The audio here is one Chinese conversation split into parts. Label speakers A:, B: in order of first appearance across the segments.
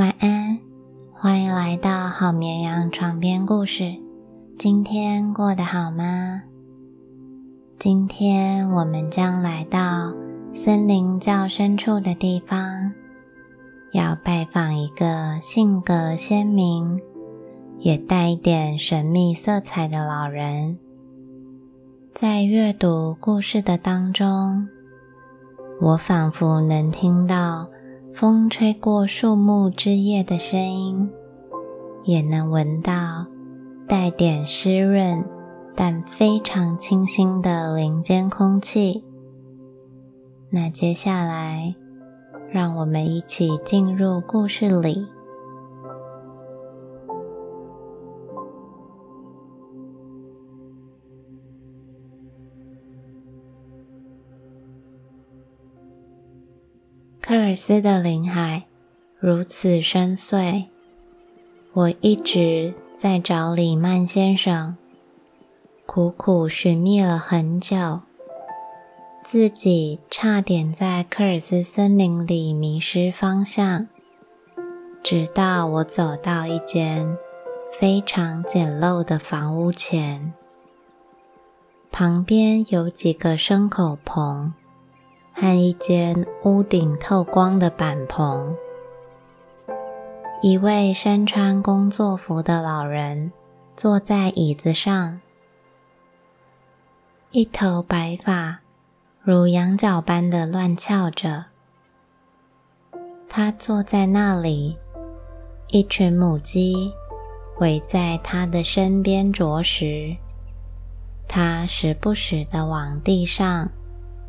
A: 晚安，欢迎来到好绵羊床边故事。今天过得好吗？今天我们将来到森林较深处的地方，要拜访一个性格鲜明，也带一点神秘色彩的老人。在阅读故事的当中，我仿佛能听到。风吹过树木枝叶的声音，也能闻到带点湿润但非常清新的林间空气。那接下来，让我们一起进入故事里。尔斯的林海如此深邃，我一直在找李曼先生，苦苦寻觅了很久，自己差点在科尔斯森林里迷失方向，直到我走到一间非常简陋的房屋前，旁边有几个牲口棚。和一间屋顶透光的板棚，一位身穿工作服的老人坐在椅子上，一头白发如羊角般的乱翘着。他坐在那里，一群母鸡围在他的身边啄食，他时不时的往地上。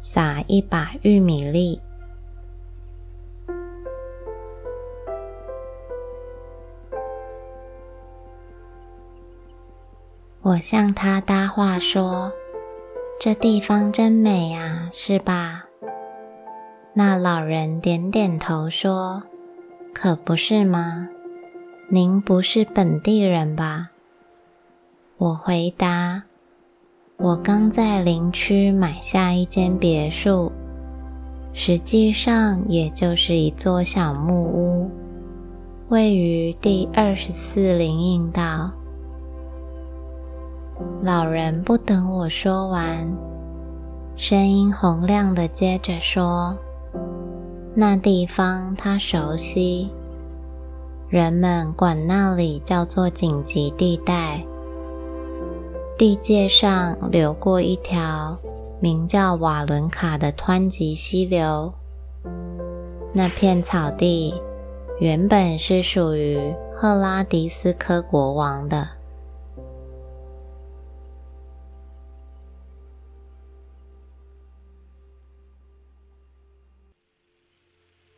A: 撒一把玉米粒。我向他搭话说：“这地方真美啊，是吧？”那老人点点头说：“可不是吗？您不是本地人吧？”我回答。我刚在林区买下一间别墅，实际上也就是一座小木屋，位于第二十四林荫道。老人不等我说完，声音洪亮的接着说：“那地方他熟悉，人们管那里叫做紧急地带。”地界上流过一条名叫瓦伦卡的湍急溪流。那片草地原本是属于赫拉迪斯科国王的。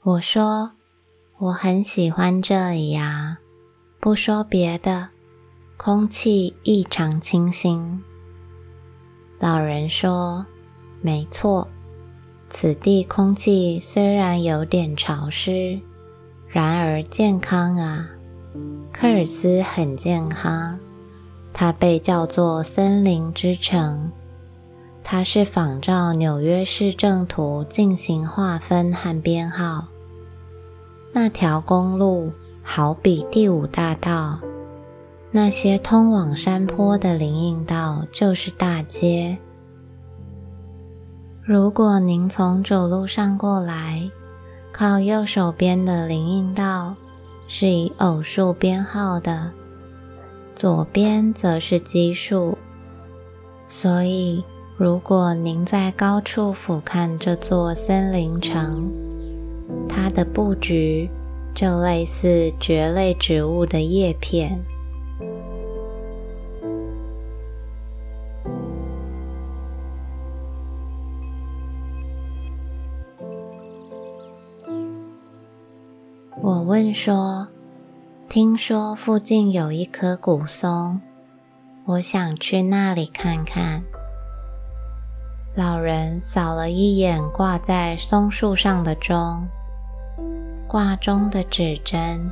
A: 我说，我很喜欢这里呀，不说别的。空气异常清新。老人说：“没错，此地空气虽然有点潮湿，然而健康啊。科尔斯很健康，它被叫做森林之城。它是仿照纽约市政图进行划分和编号。那条公路好比第五大道。”那些通往山坡的林荫道就是大街。如果您从主路上过来，靠右手边的林荫道是以偶数编号的，左边则是奇数。所以，如果您在高处俯瞰这座森林城，它的布局就类似蕨类植物的叶片。问说：“听说附近有一棵古松，我想去那里看看。”老人扫了一眼挂在松树上的钟，挂钟的指针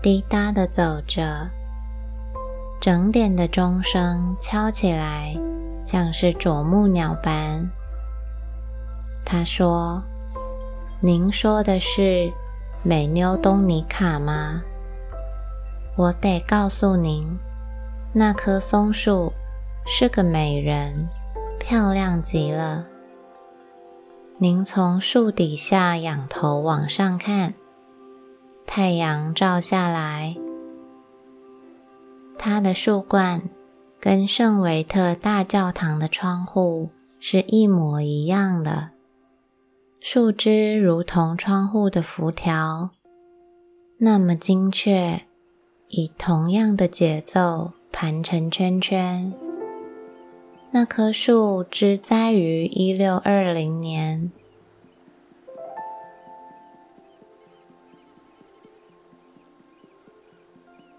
A: 滴答的走着，整点的钟声敲起来像是啄木鸟般。他说：“您说的是？”美妞东尼卡吗？我得告诉您，那棵松树是个美人，漂亮极了。您从树底下仰头往上看，太阳照下来，它的树冠跟圣维特大教堂的窗户是一模一样的。树枝如同窗户的辐条，那么精确，以同样的节奏盘成圈圈。那棵树枝栽于一六二零年。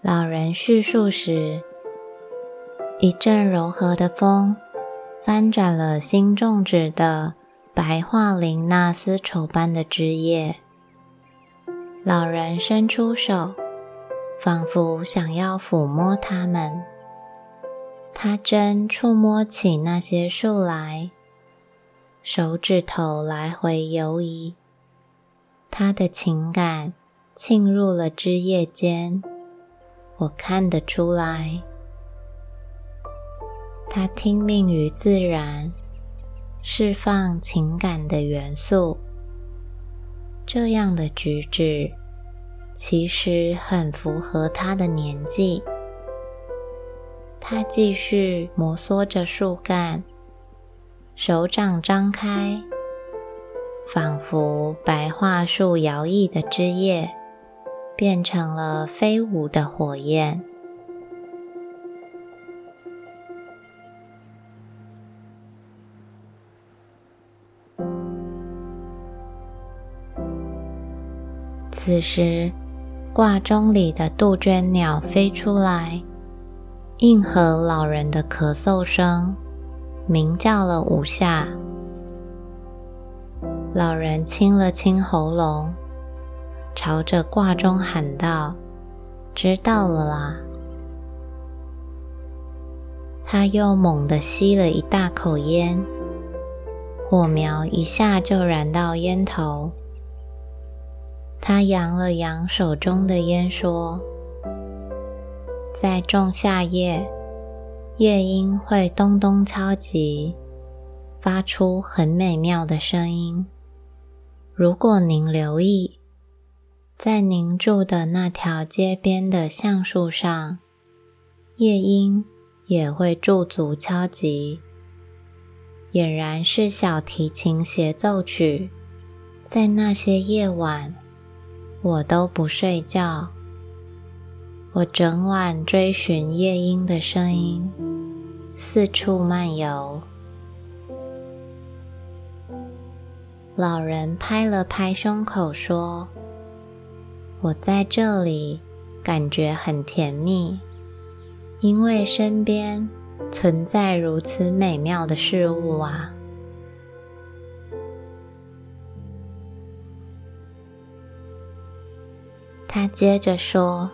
A: 老人叙述时，一阵柔和的风翻转了新种植的。白桦林那丝绸般的枝叶，老人伸出手，仿佛想要抚摸它们。他真触摸起那些树来，手指头来回游移，他的情感沁入了枝叶间。我看得出来，他听命于自然。释放情感的元素，这样的举止其实很符合他的年纪。他继续摩挲着树干，手掌张开，仿佛白桦树摇曳的枝叶变成了飞舞的火焰。此时，挂钟里的杜鹃鸟飞出来，应和老人的咳嗽声，鸣叫了五下。老人清了清喉咙，朝着挂钟喊道：“知道了啦。”他又猛地吸了一大口烟，火苗一下就燃到烟头。他扬了扬手中的烟，说：“在仲夏夜，夜莺会咚咚敲击，发出很美妙的声音。如果您留意，在您住的那条街边的橡树上，夜莺也会驻足敲击，俨然是小提琴协奏曲。在那些夜晚。”我都不睡觉，我整晚追寻夜莺的声音，四处漫游。老人拍了拍胸口说：“我在这里感觉很甜蜜，因为身边存在如此美妙的事物啊。”他接着说：“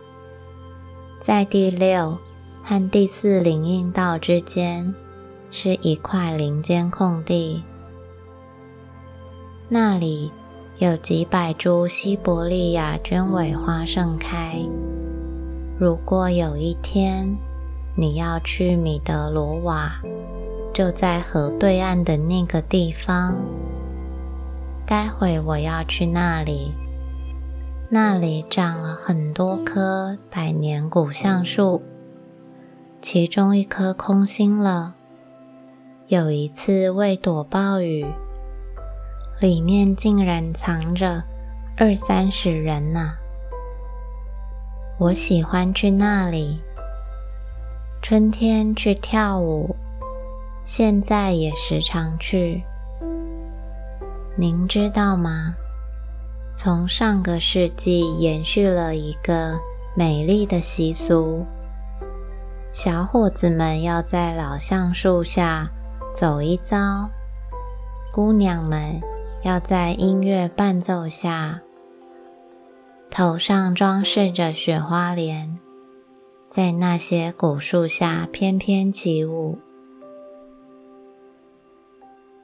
A: 在第六和第四灵应道之间是一块林间空地，那里有几百株西伯利亚鸢尾花盛开。如果有一天你要去米德罗瓦，就在河对岸的那个地方。待会我要去那里。”那里长了很多棵百年古橡树，其中一棵空心了。有一次为躲暴雨，里面竟然藏着二三十人呢。我喜欢去那里，春天去跳舞，现在也时常去。您知道吗？从上个世纪延续了一个美丽的习俗：小伙子们要在老橡树下走一遭，姑娘们要在音乐伴奏下，头上装饰着雪花莲，在那些古树下翩翩起舞。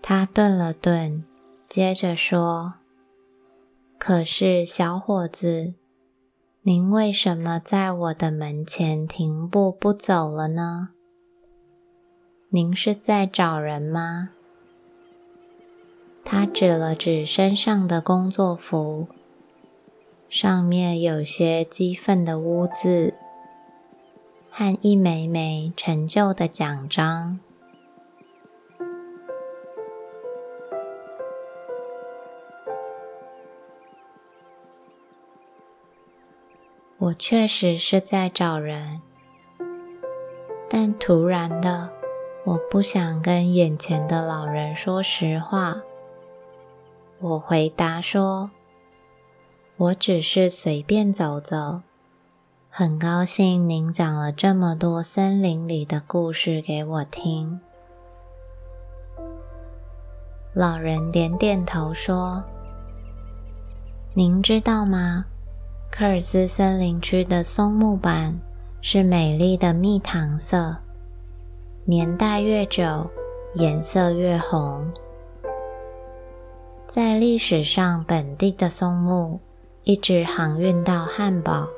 A: 他顿了顿，接着说。可是，小伙子，您为什么在我的门前停步不走了呢？您是在找人吗？”他指了指身上的工作服，上面有些激愤的污渍和一枚枚陈旧的奖章。我确实是在找人，但突然的，我不想跟眼前的老人说实话。我回答说：“我只是随便走走，很高兴您讲了这么多森林里的故事给我听。”老人点点头说：“您知道吗？科尔斯森林区的松木板是美丽的蜜糖色，年代越久，颜色越红。”在历史上，本地的松木一直航运到汉堡。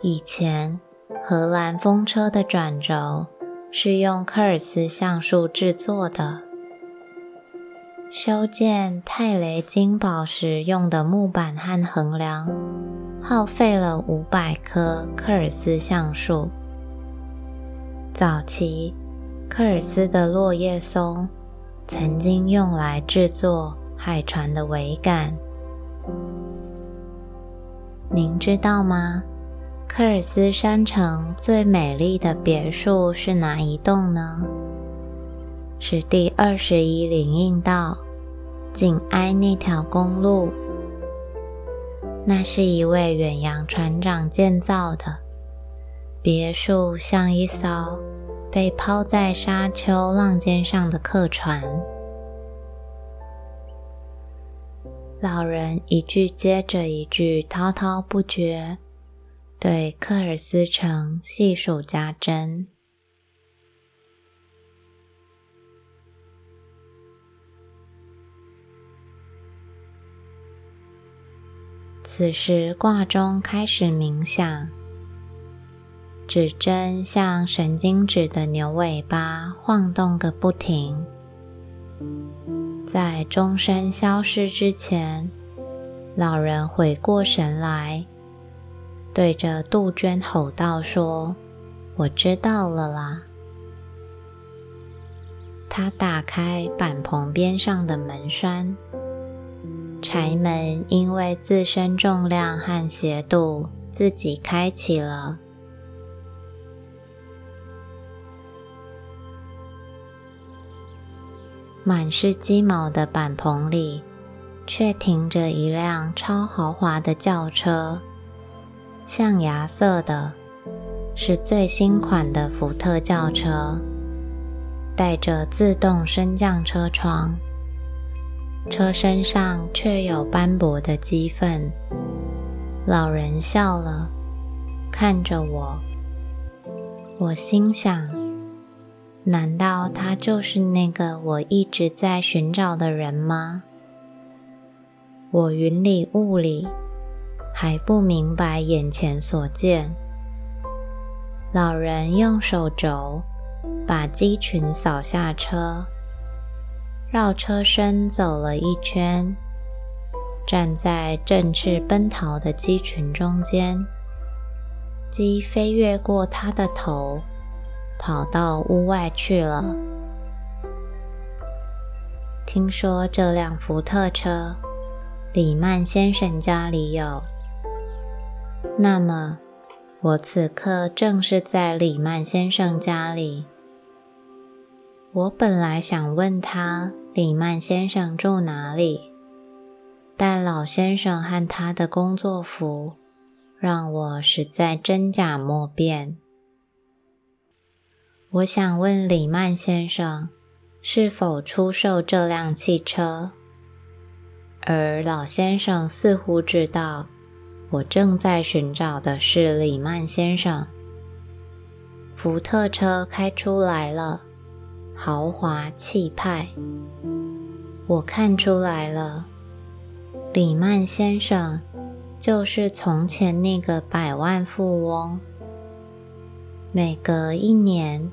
A: 以前，荷兰风车的转轴是用科尔斯橡树制作的。修建泰雷金堡时用的木板和横梁，耗费了五百棵科尔斯橡树。早期，科尔斯的落叶松。曾经用来制作海船的桅杆。您知道吗？科尔斯山城最美丽的别墅是哪一栋呢？是第二十一林荫道紧挨那条公路。那是一位远洋船长建造的别墅，像一艘。被抛在沙丘浪尖上的客船，老人一句接着一句滔滔不绝，对克尔斯城细数家珍。此时挂钟开始冥想。指针像神经质的牛尾巴晃动个不停，在钟声消失之前，老人回过神来，对着杜鹃吼道：“说，我知道了啦。”他打开板棚边上的门栓，柴门因为自身重量和斜度自己开启了。满是鸡毛的板棚里，却停着一辆超豪华的轿车，象牙色的，是最新款的福特轿车，带着自动升降车窗，车身上却有斑驳的鸡粪。老人笑了，看着我，我心想。难道他就是那个我一直在寻找的人吗？我云里雾里，还不明白眼前所见。老人用手肘把鸡群扫下车，绕车身走了一圈，站在振翅奔逃的鸡群中间。鸡飞越过他的头。跑到屋外去了。听说这辆福特车，李曼先生家里有。那么，我此刻正是在李曼先生家里。我本来想问他李曼先生住哪里，但老先生和他的工作服让我实在真假莫辨。我想问李曼先生是否出售这辆汽车，而老先生似乎知道我正在寻找的是李曼先生。福特车开出来了，豪华气派。我看出来了，李曼先生就是从前那个百万富翁。每隔一年，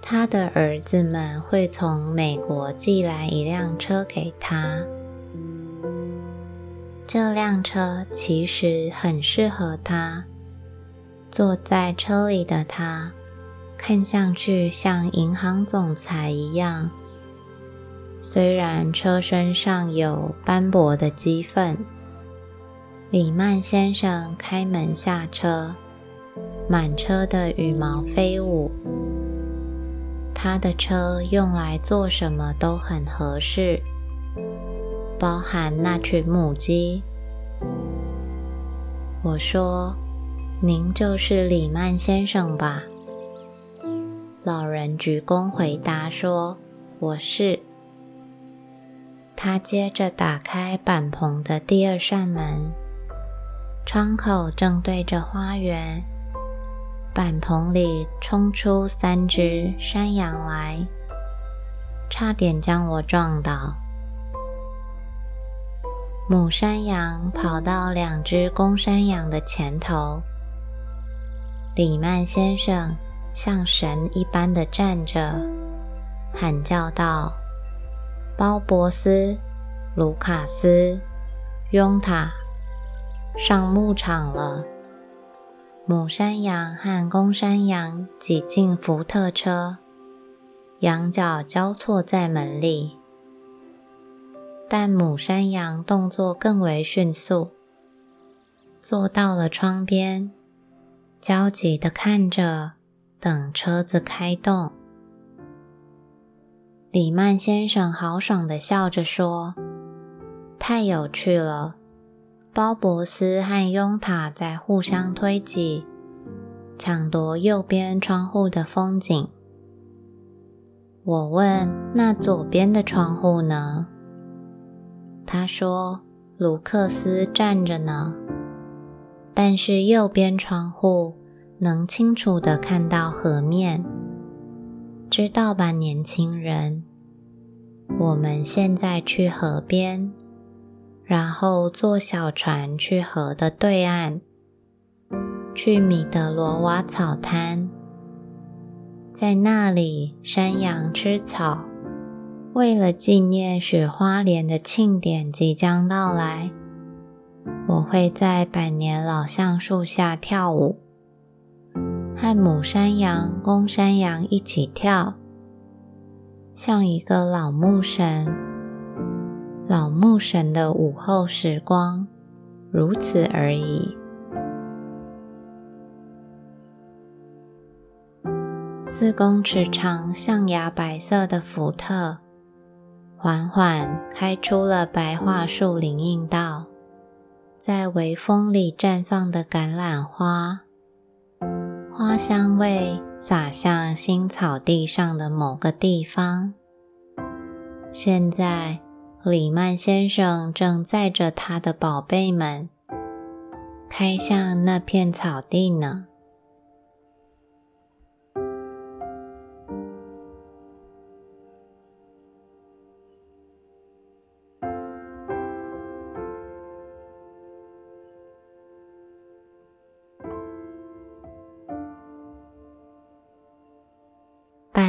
A: 他的儿子们会从美国寄来一辆车给他。这辆车其实很适合他。坐在车里的他，看上去像银行总裁一样。虽然车身上有斑驳的积粪，李曼先生开门下车，满车的羽毛飞舞。他的车用来做什么都很合适，包含那群母鸡。我说：“您就是李曼先生吧？”老人鞠躬回答说：“我是。”他接着打开板棚的第二扇门，窗口正对着花园。板棚里冲出三只山羊来，差点将我撞倒。母山羊跑到两只公山羊的前头。李曼先生像神一般的站着，喊叫道。鲍博斯、卢卡斯、雍塔上牧场了。母山羊和公山羊挤进福特车，羊角交错在门里。但母山羊动作更为迅速，坐到了窗边，焦急地看着，等车子开动。李曼先生豪爽地笑着说：“太有趣了！”鲍博斯和雍塔在互相推挤，抢夺右边窗户的风景。我问：“那左边的窗户呢？”他说：“卢克斯站着呢，但是右边窗户能清楚地看到河面。”知道吧，年轻人？我们现在去河边，然后坐小船去河的对岸，去米德罗瓦草滩。在那里，山羊吃草。为了纪念雪花莲的庆典即将到来，我会在百年老橡树下跳舞。和母山羊、公山羊一起跳，像一个老牧神。老牧神的午后时光，如此而已。四公尺长、象牙白色的福特，缓缓开出了白桦树林荫道，在微风里绽放的橄榄花。花香味洒向新草地上的某个地方。现在，李曼先生正载着他的宝贝们开向那片草地呢。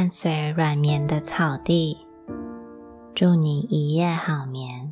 A: 伴随软绵的草地，祝你一夜好眠。